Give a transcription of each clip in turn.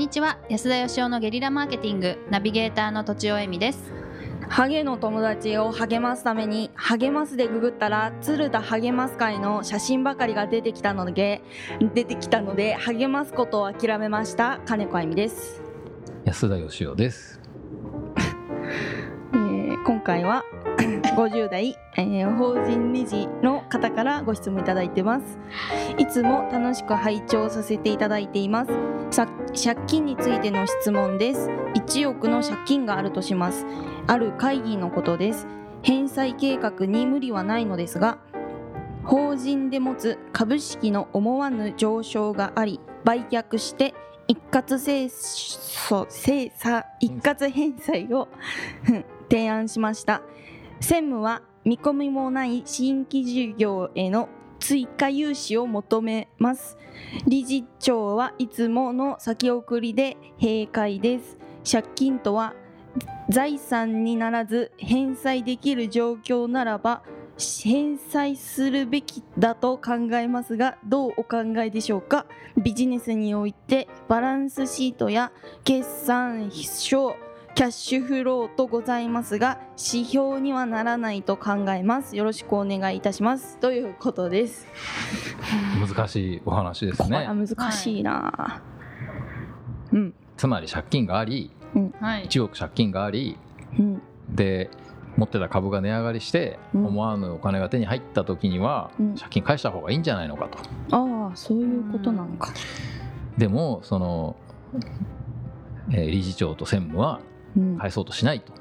にちは。安田義雄のゲリラマーケティングナビゲーターのとちおえみです。ハゲの友達を励ますために励ますでググったら鶴田励ます会の写真ばかりが出てきたので出てきたので励ますことを諦めました金子あゆみです、安田義雄です。えー今回は50代、えー法人理事の方からご質問いただいてます。いつも楽しく拝聴させていただいています。さ借金についての質問です。1億の借金があるとします。ある会議のことです。返済計画に無理はないのですが法人で持つ株式の思わぬ上昇があり売却して一括清楚精査一括返済を 提案しました。専務は見込みもない新規事業への追加融資を求めます。理事長はいつもの先送りで閉会です。借金とは財産にならず返済できる状況ならば返済するべきだと考えますがどうお考えでしょうか？ビジネスにおいてバランスシートや決算書キャッシュフローとございますが指標にはならないと考えます。よろしくお願いいたします。ということです。難しいお話ですね。これは。難しいな、うん。つまり借金があり、はい。1億借金があり、うん。で持ってた株が値上がりして、うん。思わぬお金が手に入った時には、うん。借金返した方がいいんじゃないのかと。ああそういうことなのか。でもその、えー理事長と専務はうん、返そうとしないと。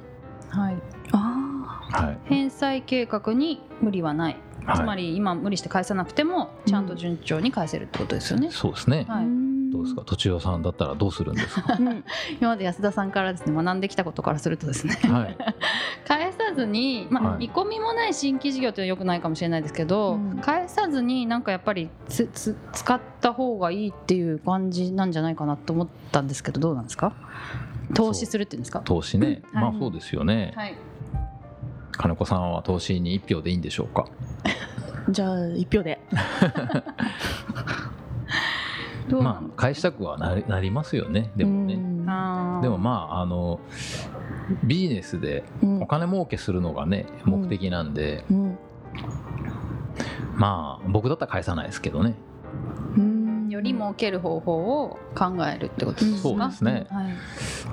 はい。あはい。返済計画に無理はない、はいつまり今無理して返さなくてもちゃんと順調に返せるってことですよね、そうですね。あ、はいどうですか、とちおさんだったらどうするんですか？うん。今まで安田さんからですね学んできたことからするとですね。はい。返さずに、まあはい。見込みもない新規事業ってよくないかもしれないですけど、うん。返さずになんかやっぱりつつ使った方がいいっていう感じなんじゃないかなと思ったんですけどどうなんですか？投資するっていうんですか？投資ね、はい。まあそうですよね。はい。金子さんは投資に一票でいいんでしょうか？じゃあ一票でまあ返したくはなりなりますよね。でもね。でもまああのビジネスでうん。お金儲けするのがね目的なんで、うん。まあ僕だったら返さないですけどね。うん。より儲ける方法を考えるってことですか？そうですね。は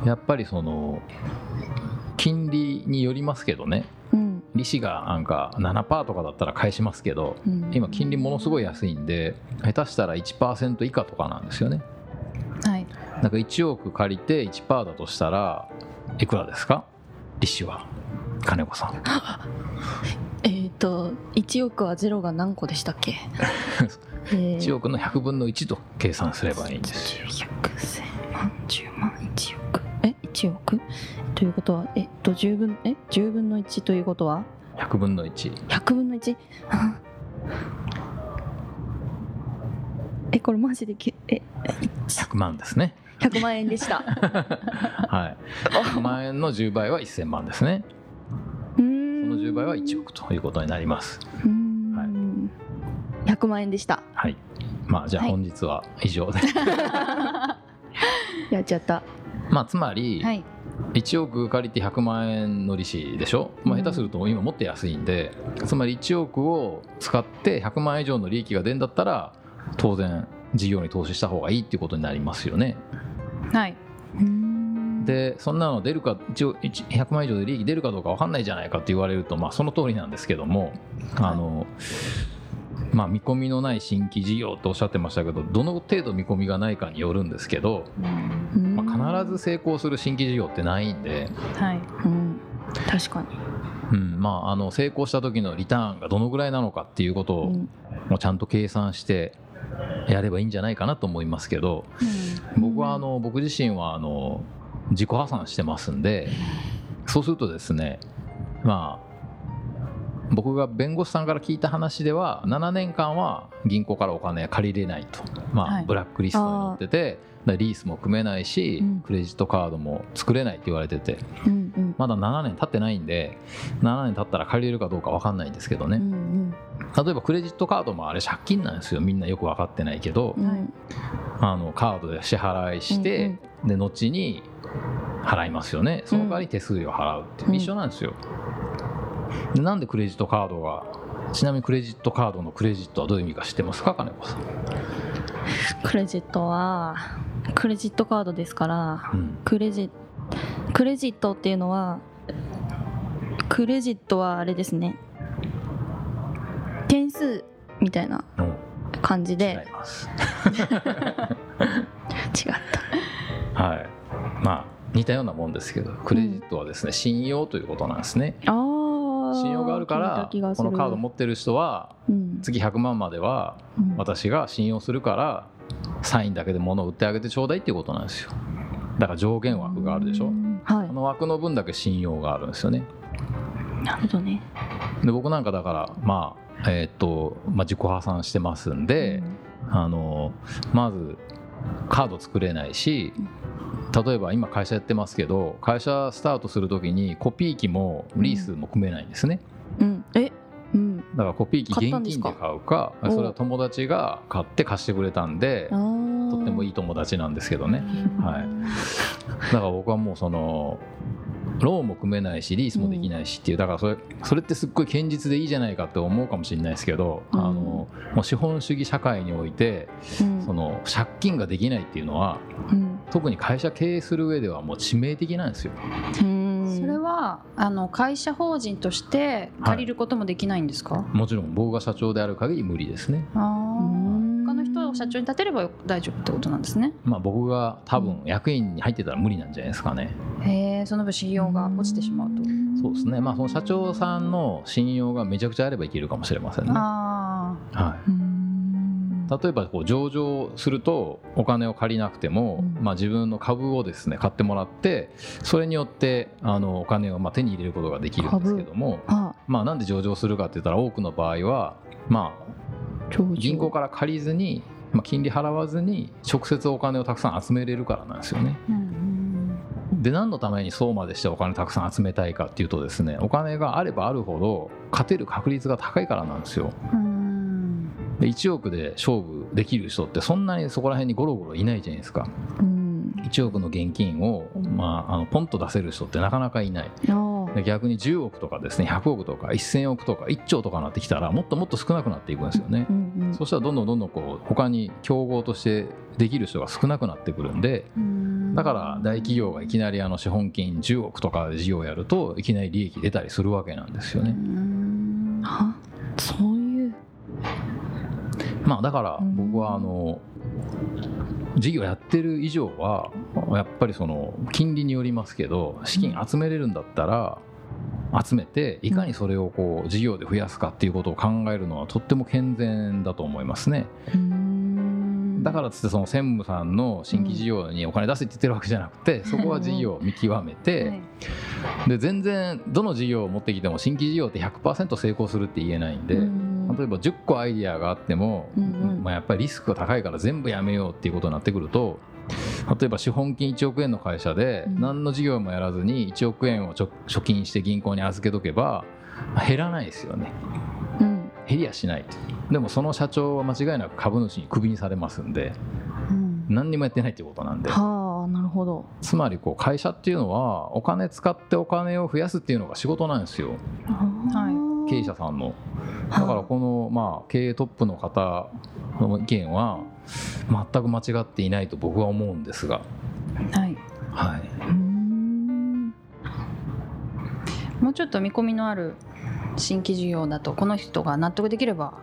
い。やっぱりその金利によりますけどね。うん利子がなんか7%とかだったら返しますけどうん。今金利ものすごい安いんで下手したら1%以下とかなんですよね。はい。なんか1億借りて1%だとしたらいくらですか？利子は。金子さん。えっ、と1億はゼロが何個でしたっけ？えー。1億の100分の1と計算すればいいんですよ。100千万10万1億。え1億？ということはえっと10分え10分の1ということは？100分の1 100分の 1? えこれマジでけえ100万ですね。100万円でした。はい。100万円の10倍は1000万ですね。その10倍は1億ということになります。うーん。100万円でした。はい。まあじゃあはい。本日は以上で、やっちゃった。まあつまり、はい1億借りて100万円の利子でしょ、まあ、うん。下手すると今もっと安いんで、つまり1億を使って100万円以上の利益が出るんだったら当然事業に投資した方がいいっていうことになりますよね。はい。でそんなの出るか一応一100万円以上で利益出るかどうか分かんないじゃないかって言われるとまあその通りなんですけどもあのまあ見込みのない新規事業とおっしゃってましたけどどの程度見込みがないかによるんですけど、うん。まあ、必ず成功する新規事業ってないんで、はい。うん。確かに。うん。まあ、あの成功した時のリターンがどのぐらいなのかっていうことをうん。もうちゃんと計算してやればいいんじゃないかなと思いますけど僕はあの僕自身はあの自己破産してますんでそうするとですねまあ僕が弁護士さんから聞いた話では7年間は銀行からお金借りれないと、まあはい。ブラックリストに載っててリースも組めないし、うん。クレジットカードも作れないって言われてて。まだ7年経ってないんで7年経ったら借りれるかどうか分かんないんですけどね、例えばクレジットカードもあれ借金なんですよ。みんなよく分かってないけど、うんあのカードで支払いして、で後に払いますよね。その代わり手数料払うって一緒なんですよでなんでクレジットカードがちなみにクレジットカードのクレジットはどういう意味か知ってますか金子さん、クレジットはクレジットカードですからうん。クレジクレジットっていうのはクレジットはあれですね。点数みたいなうん。違感じで。います。違った。はい。まあ似たようなもんですけどクレジットはですね、信用ということなんですね。あー信用があるからこのカード持ってる人はうん。月100万まではうん。私が信用するからサインだけで物を売ってあげてちょうだいっていうことなんですよ。だから上限枠があるでしょ。うん。はい。この枠の分だけ信用があるんですよね。なるほどね。で僕なんかだからまあえーっと、まあ、自己破産してますんで、あのまずカード作れないし例えば今会社やってますけど会社スタートする時にコピー機もリースも組めないんですね。うん。え？うん。だからコピー機現金んで買うかおそれは友達が買って貸してくれたんでとってもいい友達なんですけどね。はい。だから僕はもうそのローンも組めないしリースもできないしっていうだからそれそれってすっごい堅実でいいじゃないかって思うかもしれないですけど、うん。あのもう資本主義社会においてうん。その借金ができないっていうのはうん。特に会社経営する上ではもう致命的なんですよ。うん。それはあの会社法人として借りることもできないんですか、もちろん僕が社長である限り無理ですね。あ社長に立てれば大丈夫ってことなんですねまあ僕が多分役員に入ってたら無理なんじゃないですかね。へえその分信用が落ちてしまうとそうですね。まあその社長さんの信用がめちゃくちゃあればいけるかもしれませんね。はあい。うん例えばこう上場するとお金を借りなくても、うんまあ、自分の株をですね買ってもらってそれによってあのお金をまあ手に入れることができるんですけども、あまあ、なんで上場するかって言ったら多くの場合は、まあ、銀行から借りずに、まあ、金利払わずに直接お金をたくさん集めれるからなんですよね。で何のためにそうまでしてお金たくさん集めたいかっていうとですねお金があればあるほど勝てる確率が高いからなんですよ。うんで1億で勝負できる人ってそんなにそこら辺にゴロゴロいないじゃないですか。うん1億の現金を、まあ、あのポンと出せる人ってなかなかいない逆に10億とかですね100億とか1000億とか1兆とかなってきたらもっともっと少なくなっていくんですよね。う、んうんそしたらどんどんどんどんこう他に競合としてできる人が少なくなってくるんでうん。だから大企業がいきなりあの資本金10億とかで事業をやるといきなり利益出たりするわけなんですようね、ん。あそういう。まあだからうん。僕はあの事業やってる以上はやっぱりその金利によりますけど資金集めれるんだったら集めていかにそれをこう事業で増やすかっていうことを考えるのはとっても健全だと思いますね。うん。だからっつってその専務さんの新規事業にお金出せって言ってるわけじゃなくてそこは事業を見極めはてい。で全然どの事業を持ってきても新規事業って100%成功するって言えないんでうん例えば10個アイディアがあっても、まあ、やっぱりリスクが高いから全部やめようっていうことになってくると例えば資本金1億円の会社でうん。何の事業もやらずに1億円をちょ貯金して銀行に預けとけばまあ減らないですよね。うん。減りやしないでもその社長は間違いなく株主にクビにされますんでうん。何にもやってないっていうことなんで。はあなるほど。つまりこう会社っていうのはお金使ってお金を増やすっていうのが仕事なんですよ。はい経営者さんの。だからこのまあ経営トップの方の意見は全く間違っていないと僕は思うんですが、はい。はい、うん。もうちょっと見込みのある新規事業だとこの人が納得できれば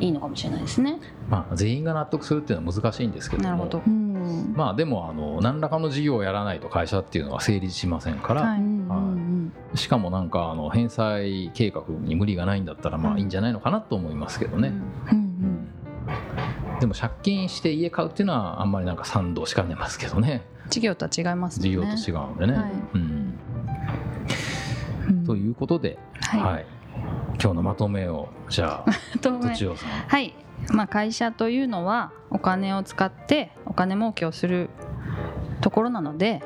いいのかもしれないですね。まあ、全員が納得するっていうのは難しいんですけども。なるほど。うん。まあでもあの何らかの事業をやらないと会社っていうのは成立しませんから、はい。うんうんしかもなんかあの返済計画に無理がないんだったらまあいいんじゃないのかなと思いますけどね、でも借金して家買うっていうのはあんまりなんか賛同しかねますけどね。事業とは違いますもん事ね。業と違うんでね。はい。うん、うん。ということで、はい。はい、今日のまとめをじゃあ ととちおさん。はい。まあ会社というのはお金を使ってお金儲けをするところなので。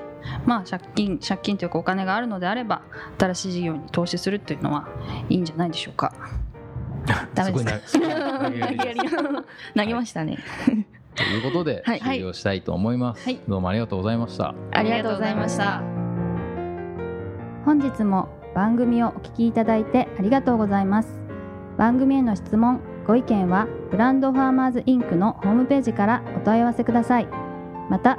まあ借金借金というかお金があるのであれば新しい事業に投資するというのはいいんじゃないでしょうか。ダメです。か 投げましたね。ということではい。終了したいと思います、はい。どうもありがとうございました。ありがとうございました。本日も番組をお聞きいただいてありがとうございます。番組への質問ご意見はブランドファーマーズインクのホームページからお問い合わせください。また